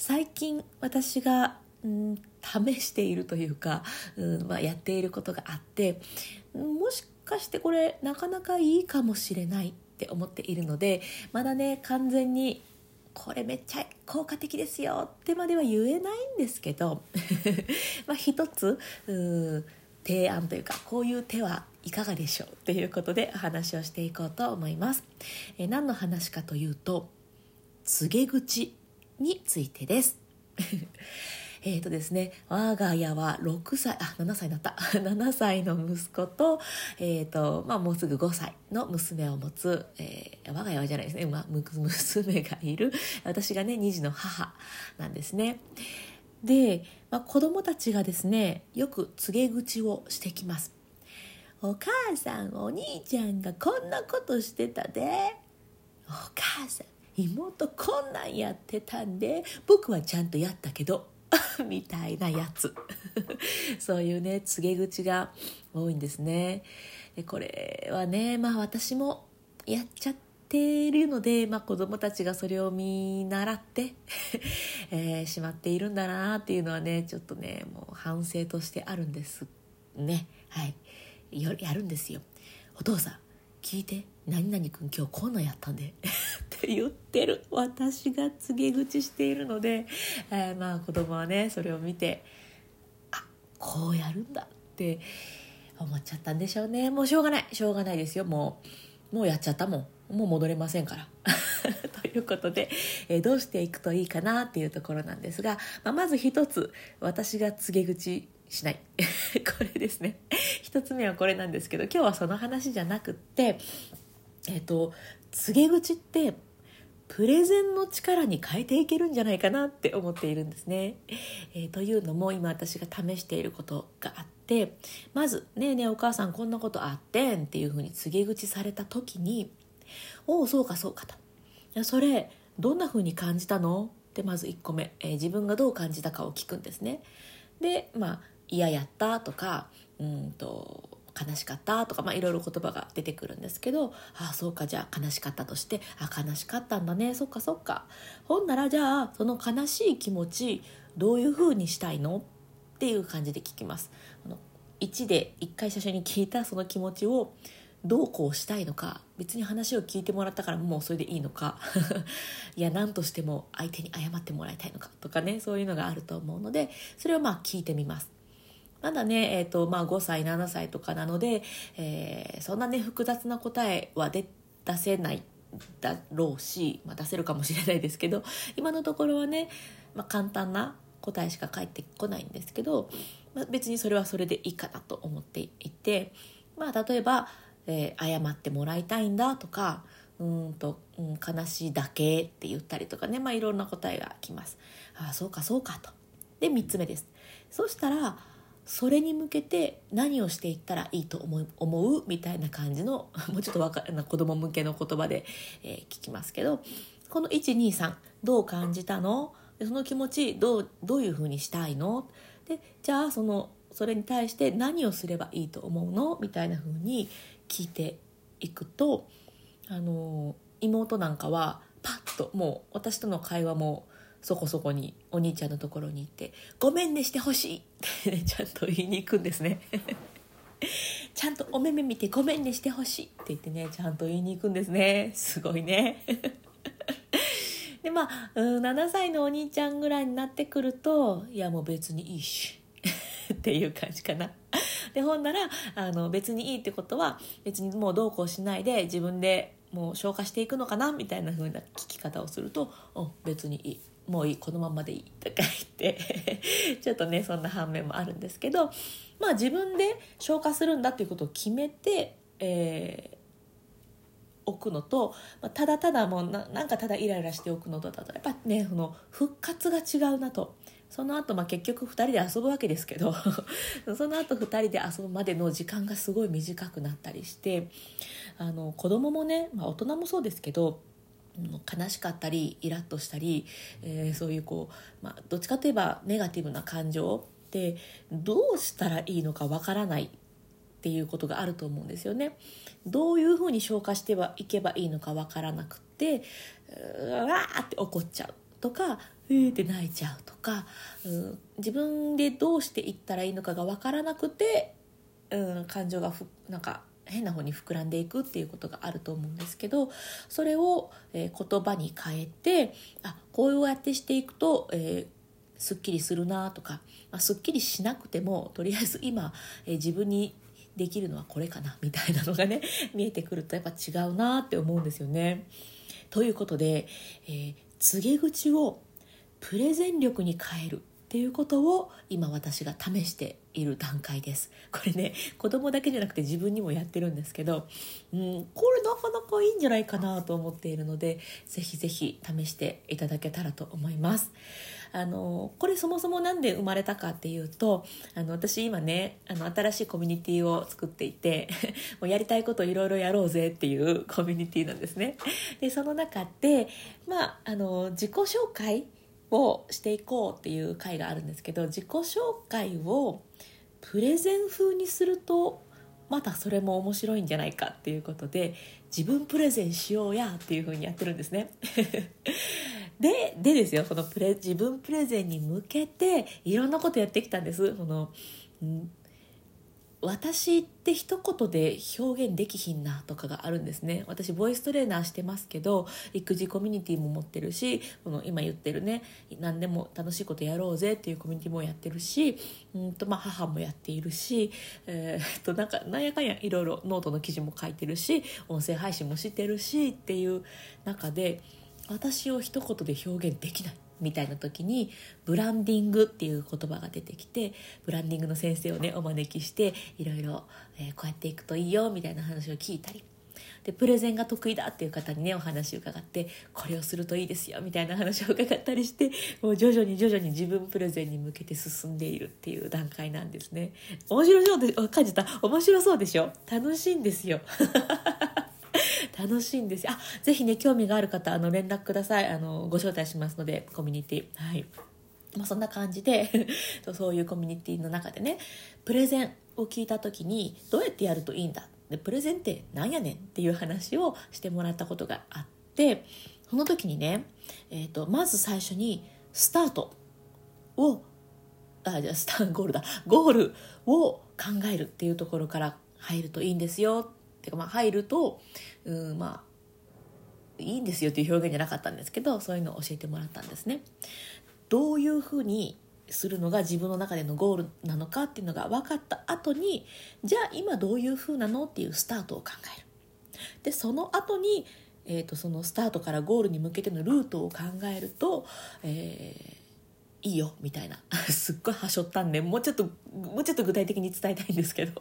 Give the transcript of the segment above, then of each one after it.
最近私が、うん、試しているというか、うんまあ、やっていることがあってもしかしてこれなかなかいいかもしれないって思っているのでまだね完全にこれめっちゃ効果的ですよってまでは言えないんですけど まあ一つうん提案というかこういう手はいかがでしょうということでお話をしていこうと思います。え何の話かというと告げ口についてです。えっとですね、我が家は6歳、あ、7歳になった。7歳の息子と、えっ、と、まあもうすぐ5歳の娘を持つ、えー我が家はじゃないですね、まあ、娘がいる、私がね、2児の母なんですね。で、まあ、子供たちがですね、よく告げ口をしてきます。お母さん、お兄ちゃんがこんなことしてたで。お母さん、妹こんなんやってたんで僕はちゃんとやったけど みたいなやつ。そういうね告げ口が多いんですね。でこれはねまあ私もやっちゃってるので、まあ、子供たちがそれを見習って、えーしまっているんだなっていうのはねちょっとねもう反省としてあるんですね。はい。やるんですよ。お父さん聞いて何々君今日こんなんやったんで って言ってる私が告げ口しているので、えーまあ子供はねそれを見てあこうやるんだって思っちゃったんでしょうね。もうしょうがない。しょうがないですよ。もうもうやっちゃったもん。もう戻れませんから。ということで、えーどうしていくといいかなっていうところなんですが、まあ、まず一つ私が告げ口しない。これですね。一つ目はこれなんですけど今日はその話じゃなくってえっ、と告げ口ってプレゼンの力に変えていけるんじゃないかなって思っているんですね。えーというのも今私が試していることがあってまず「ねえねえお母さんこんなことあってん」っていうふうに告げ口された時に「おおそうかそうか」と「それどんなふうに感じたの?」ってまず1個目、えー自分がどう感じたかを聞くんですね。でまあ「嫌やった」とか「うんと悲しかった」とか、まあ、いろいろ言葉が出てくるんですけど「ああそうかじゃあ悲しかったとしてあ悲しかったんだねそっかそっかほんならじゃあその悲しい気持ちどういうふうにしたいの?」っていう感じで聞きます。あの1で1回最初に聞いたその気持ちをどうこうしたいのか別に話を聞いてもらったからもうそれでいいのか いや何としても相手に謝ってもらいたいのかとかねそういうのがあると思うのでそれをまあ聞いてみます。まだね、えーとまあ、5歳7歳とかなので、えーそんなね複雑な答えは出出せないだろうし、まあ、出せるかもしれないですけど今のところはね、まあ、簡単な答えしか返ってこないんですけど、まあ、別にそれはそれでいいかなと思っていて、まあ、例えば、えー謝ってもらいたいんだとかうんと、うん、悲しいだけって言ったりとかね、まあ、いろんな答えがきます。ああそうかそうかと。で3つ目です。そしたらそれに向けて何をしていったらいいと思う思うみたいな感じの もうちょっとわかな子供向けの言葉で、えー聞きますけどこの123どう感じたの？その気持ちどうどういうふうにしたいの？でじゃあそのそれに対して何をすればいいと思うの？みたいなふうに聞いていくとあの妹なんかはパッともう私との会話もそこそこにお兄ちゃんのところに行って「ごめんねしてほしい」って、ちゃんと言いに行くんですね。ちゃんとお目目見てごめんねしてほしい。って言ってねちゃんと言いに行くんですね。すごいね。でまあ7歳のお兄ちゃんぐらいになってくるといやもう別にいいし。っていう感じかな。でほんならあの別にいいってことは別にもうどうこうしないで自分でもう消化していくのかなみたいな風な聞き方をすると「うん別にいい。もういいこのままでいい」とか言って ちょっとねそんな反面もあるんですけどまあ自分で消化するんだっていうことを決めて、えーおくのと、まあ、ただただもうなんかただイライラしておくのとだとやっぱねその復活が違うなと。その後、まあ結局2人で遊ぶわけですけど その後2人で遊ぶまでの時間がすごい短くなったりしてあの子供もね、まあ、大人もそうですけど悲しかったりイラッとしたり、えー、そういうこう、まあ、どっちかといえばネガティブな感情ってどうしたらいいのかわからないっていうことがあると思うんですよね。どういうふうに消化してはいけばいいのかわからなくてうわーって怒っちゃうとかえーって泣いちゃうとか、うん、自分でどうしていったらいいのかがわからなくて、うん、感情がふなんか変な方に膨らんでいくっていうことがあると思うんですけどそれを、えー、言葉に変えてあこうやってしていくと、えー、すっきりするなとか、まあ、すっきりしなくてもとりあえず今、え、自分にできるのはこれかなみたいなのがね 見えてくるとやっぱ違うなって思うんですよね。ということで、えー、告げ口をプレゼン力に変えるっていうことを今私が試している段階です。これね子供だけじゃなくて自分にもやってるんですけどうんこれなかなかいいんじゃないかなと思っているのでぜひぜひ試していただけたらと思います。あのこれそもそも何で生まれたかっていうとあの私今ねあの新しいコミュニティを作っていて もうやりたいこといろいろやろうぜっていう コミュニティなんですね。でその中でまああの自己紹介をしていこうっていう回があるんですけど自己紹介をプレゼン風にするとまたそれも面白いんじゃないかっていうことで自分プレゼンしようやっていう風にやってるんですね。ででですよこのプレ自分プレゼンに向けていろんなことやってきたんです。この、私って一言で表現できひんなとかがあるんですね。私ボイストレーナーしてますけど育児コミュニティも持ってるしこの今言ってるね何でも楽しいことやろうぜっていうコミュニティもやってるしうんとまあ母もやっているし、えー、っとなんかなんやかんやいろいろノートの記事も書いてるし音声配信もしてるしっていう中で私を一言で表現できない。みたいな時にブランディングっていう言葉が出てきてブランディングの先生をねお招きしていろいろ、こうやっていくといいよみたいな話を聞いたり。でプレゼンが得意だっていう方にねお話を伺ってこれをするといいですよみたいな話を伺ったりしてもう徐々に徐々に自分プレゼンに向けて進んでいるっていう段階なんですね。面白そうで感じた。面白そうでしょ？楽しいんですよ。楽しいんですよ。あぜひね興味がある方あの連絡ください。あのご招待しますのでコミュニティ。はい。まあ、そんな感じで そういうコミュニティの中でねプレゼンを聞いた時にどうやってやるといいんだでプレゼンって何やねんっていう話をしてもらったことがあってその時にね、えーと、まず最初にスタートをあじゃあスターゴールだ。ゴールを考えるっていうところから入るといいんですよてかまあ入るとうんまあいいんですよっていう表現じゃなかったんですけどそういうのを教えてもらったんですね。どういうふうにするのが自分の中でのゴールなのかっていうのが分かった後にじゃあ今どういうふうなのっていうスタートを考える。でその後に、えーと、そのスタートからゴールに向けてのルートを考えると、えー、いいよみたいな すっごいはしょったんでもうちょっともうちょっと具体的に伝えたいんですけど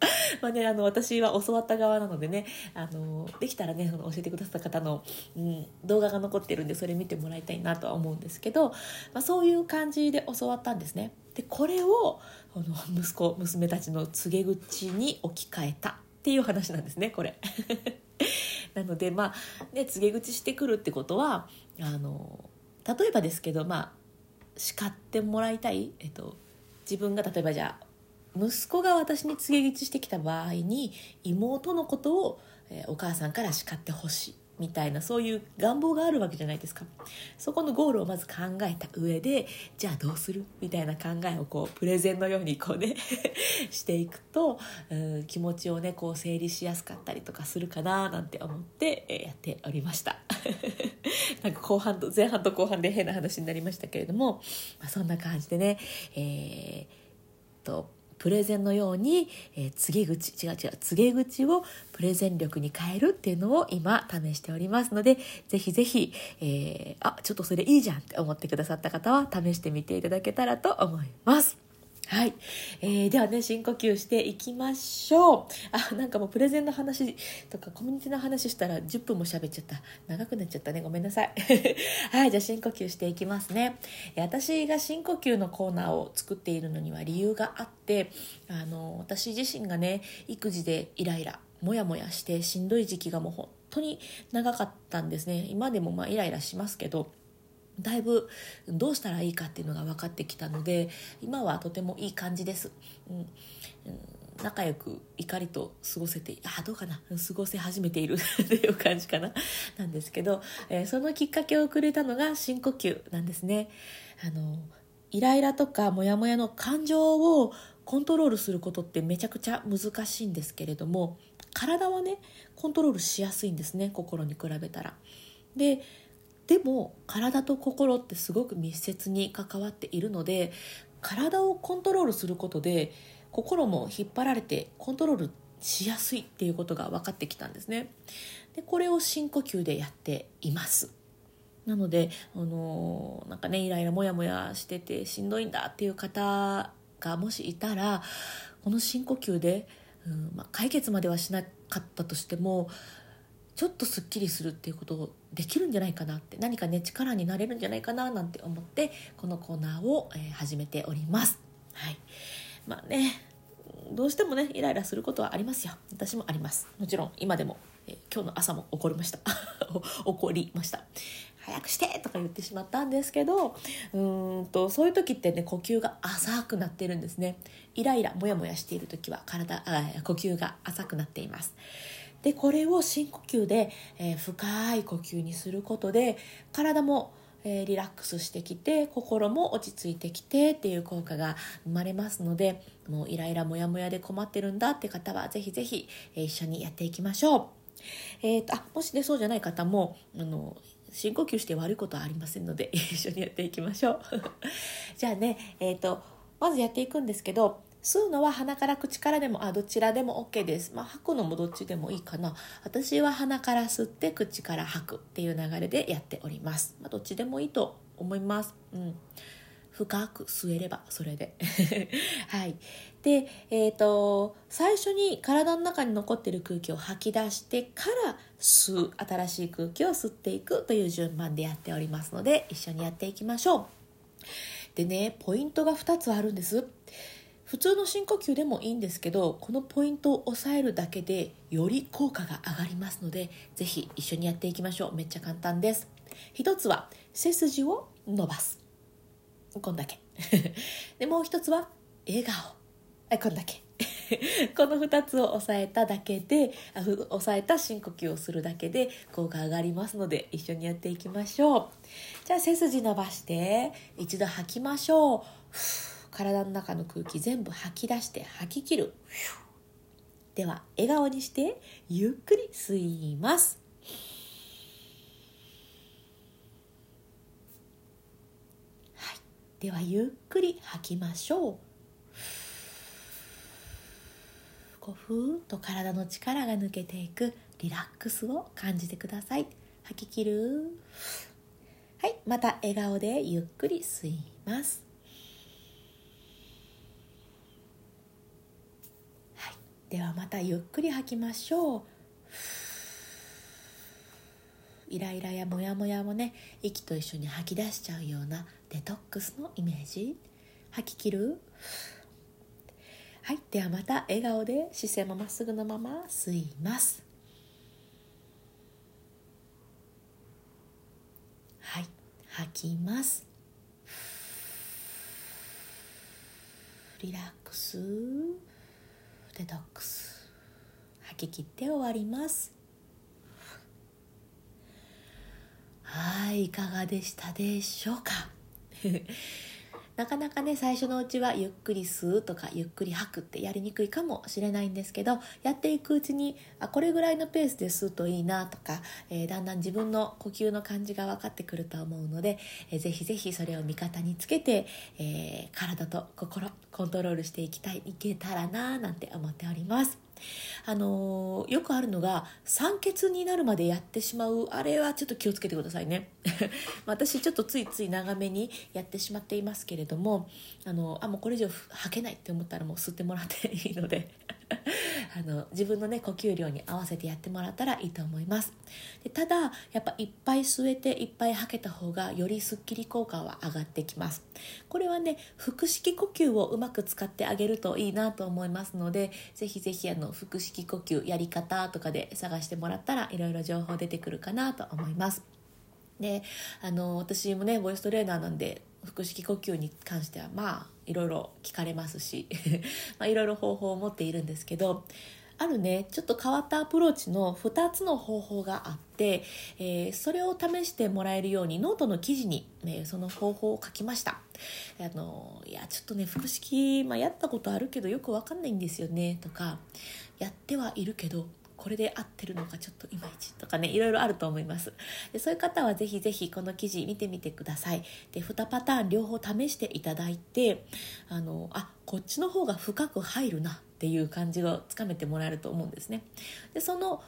まあね、あの私は教わった側なのでねあのできたらね教えてくださった方の、うん、動画が残ってるんでそれ見てもらいたいなとは思うんですけど、まあ、そういう感じで教わったんですね。でこれをあの息子娘たちの告げ口に置き換えたっていう話なんですねこれ。なのでまあね告げ口してくるってことはあの例えばですけどまあ叱ってもらいたい、えっと、自分が例えばじゃあ息子が私に告げ口してきた場合に妹のことを、え、お母さんから叱ってほしいみたいなそういう願望があるわけじゃないですか。そこのゴールをまず考えた上でじゃあどうするみたいな考えをこうプレゼンのようにこうね していくとうん気持ちをねこう整理しやすかったりとかするかななんて思って、やっておりました。なんか後半と前半と後半で変な話になりましたけれども、まあ、そんな感じでねえー、とプレゼンのように、えー、告げ口違う違う告げ口をプレゼン力に変えるっていうのを今試しておりますのでぜひぜひ、えー、あちょっとそれいいじゃんって思ってくださった方は試してみていただけたらと思います。はい、えー、ではね深呼吸していきましょう。あなんかもうプレゼンの話とかコミュニティの話したら10分も喋っちゃった。長くなっちゃったね。ごめんなさい。はいじゃあ深呼吸していきますね。私が深呼吸のコーナーを作っているのには理由があってあの私自身がね育児でイライラモヤモヤしてしんどい時期がもう本当に長かったんですね。今でもまあイライラしますけどだいぶどうしたらいいかっていうのが分かってきたので今はとてもいい感じです、うん、仲良く怒りと過ごせてあどうかな。過ごせ始めている っていう感じかな。なんですけど、えー、そのきっかけをくれたのが深呼吸なんですね。あのイライラとかモヤモヤの感情をコントロールすることってめちゃくちゃ難しいんですけれども体はねコントロールしやすいんですね心に比べたら。ででも体と心ってすごく密接に関わっているので体をコントロールすることで心も引っ張られてコントロールしやすいっていうことが分かってきたんですね。でこれを深呼吸でやっています。なので、あの、なんかねイライラモヤモヤしててしんどいんだっていう方がもしいたらこの深呼吸で、うんまあ、解決まではしなかったとしてもちょっとすっきりするっていうことをできるんじゃないかなって何かね力になれるんじゃないかななんて思ってこのコーナーを、えー、始めております。はい、まあねどうしてもねイライラすることはありますよ。私もあります。もちろん今でも、えー、今日の朝も怒りました。怒りました。早くしてとか言ってしまったんですけどうんとそういう時ってね呼吸が浅くなってるんですね。イライラモヤモヤしている時は体呼吸が浅くなっています。でこれを深呼吸で、えー、深い呼吸にすることで体も、え、リラックスしてきて心も落ち着いてきてっていう効果が生まれますのでもうイライラモヤモヤで困ってるんだって方はぜひぜひ、え、一緒にやっていきましょう。えーと、あもしねそうじゃない方もあの深呼吸して悪いことはありませんので 一緒にやっていきましょう じゃあねえっ、ー、とまずやっていくんですけど吸うのは鼻から口からでもあどちらでも OK です、まあ、吐くのもどっちでもいいかな。私は鼻から吸って口から吐くっていう流れでやっております、まあ、どっちでもいいと思います。うん。深く吸えればそれで。はい。でえっ、ー、と最初に体の中に残ってる空気を吐き出してから吸う。新しい空気を吸っていくという順番でやっておりますので一緒にやっていきましょう。でねポイントが2つあるんです。普通の深呼吸でもいいんですけどこのポイントを押さえるだけでより効果が上がりますのでぜひ一緒にやっていきましょう。めっちゃ簡単です。一つは背筋を伸ばす。こんだけ。でもう一つは笑顔。こんだけ。この2つを押さえただけで押さえた深呼吸をするだけで効果上がりますので一緒にやっていきましょう。じゃあ背筋伸ばして一度吐きましょう。体の中の空気全部吐き出して吐き切る。では笑顔にしてゆっくり吸います。はい。ではゆっくり吐きましょう。こうふーっと体の力が抜けていくリラックスを感じてください。吐き切る。はい。また笑顔でゆっくり吸います。ではまたゆっくり吐きましょう。イライラやモヤモヤもね息と一緒に吐き出しちゃうようなデトックスのイメージ。吐き切る？はいではまた笑顔で視線もまっすぐのまま吸います。はい吐きます。リラックス。デトックス吐き切って終わります。はいいかがでしたでしょうか？なかなかね最初のうちはゆっくり吸うとかゆっくり吐くってやりにくいかもしれないんですけどやっていくうちにあこれぐらいのペースで吸うといいなとか、えー、だんだん自分の呼吸の感じが分かってくると思うので、えー、ぜひぜひそれを味方につけて、えー、体と心コントロールしていきたいいけたらななんて思っております。あの、よくあるのが酸欠になるまでやってしまう。あれはちょっと気をつけてくださいね。私ちょっとついつい長めにやってしまっていますけれどもあのあもうこれ以上吐けないって思ったらもう吸ってもらっていいので。あの自分のね呼吸量に合わせてやってもらったらいいと思います。でただやっぱいっぱい吸えていっぱい吐けた方がよりすっきり効果は上がってきます。これはね腹式呼吸をうまく使ってあげるといいなと思いますのでぜひぜひあの腹式呼吸やり方とかで探してもらったらいろいろ情報出てくるかなと思います。であの私もねボイストレーナーなんで腹式呼吸に関してはまあいろいろ聞かれますし まあいろいろ方法を持っているんですけどあるねちょっと変わったアプローチの2つの方法があって、えー、それを試してもらえるようにノートの記事に、ね、その方法を書きました。あのいやちょっとね腹式、まあ、やったことあるけどよくわかんないんですよねとかやってはいるけどこれで合ってるのかちょっといまいちとかねいろいろあると思います。でそういう方はぜひぜひこの記事見てみてください。で2パターン両方試していただいてあのあこっちの方が深く入るなっていう感じをつかめてもらえると思うんですね。でその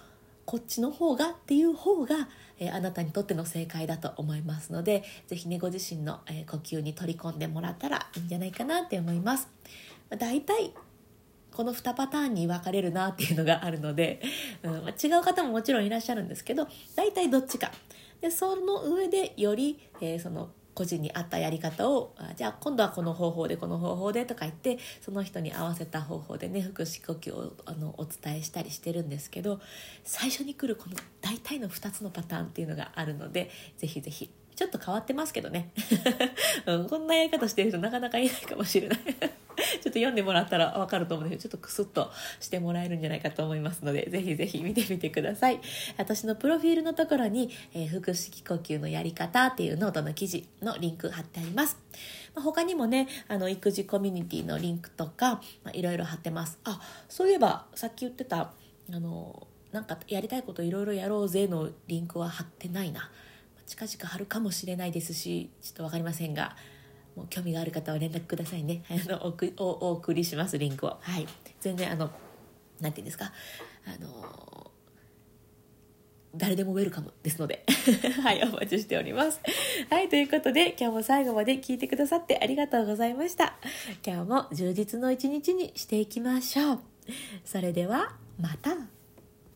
こっちの方がっていう方が、えー、あなたにとっての正解だと思いますので是非ねご自身の、えー、呼吸に取り込んでもらったらいいんじゃないかなって思います。まあ、大体この2パターンに分かれるなっていうのがあるので、うんまあ、違う方ももちろんいらっしゃるんですけど大体どっちか。でその上でより、えー、その個人に合ったやり方をあじゃあ今度はこの方法でこの方法でとか言ってその人に合わせた方法でね腹式呼吸をあのお伝えしたりしてるんですけど最初に来るこの大体の2つのパターンっていうのがあるのでぜひぜひちょっと変わってますけどね、うん、こんなやり方してる人なかなかいないかもしれない。ちょっと読んでもらったらわかると思うんですけど、ちょっとクスッとしてもらえるんじゃないかと思いますので、ぜひぜひ見てみてください。私のプロフィールのところに、えー、腹式呼吸のやり方っていうノートの記事のリンク貼ってあります。まあ、他にもね、あの、育児コミュニティのリンクとか、まあ、いろいろ貼ってます。あ、そういえば、さっき言ってた、あの、なんかやりたいこといろいろやろうぜのリンクは貼ってないな。近々貼るかもしれないですし、ちょっと分かりませんが、もう興味がある方は連絡くださいね。あのおお送りしますリンクを。はい。全然あのなんていうんですか？あの誰でもウェルカムですので。はいお待ちしております。はいということで今日も最後まで聞いてくださってありがとうございました。今日も充実の一日にしていきましょう。それではまた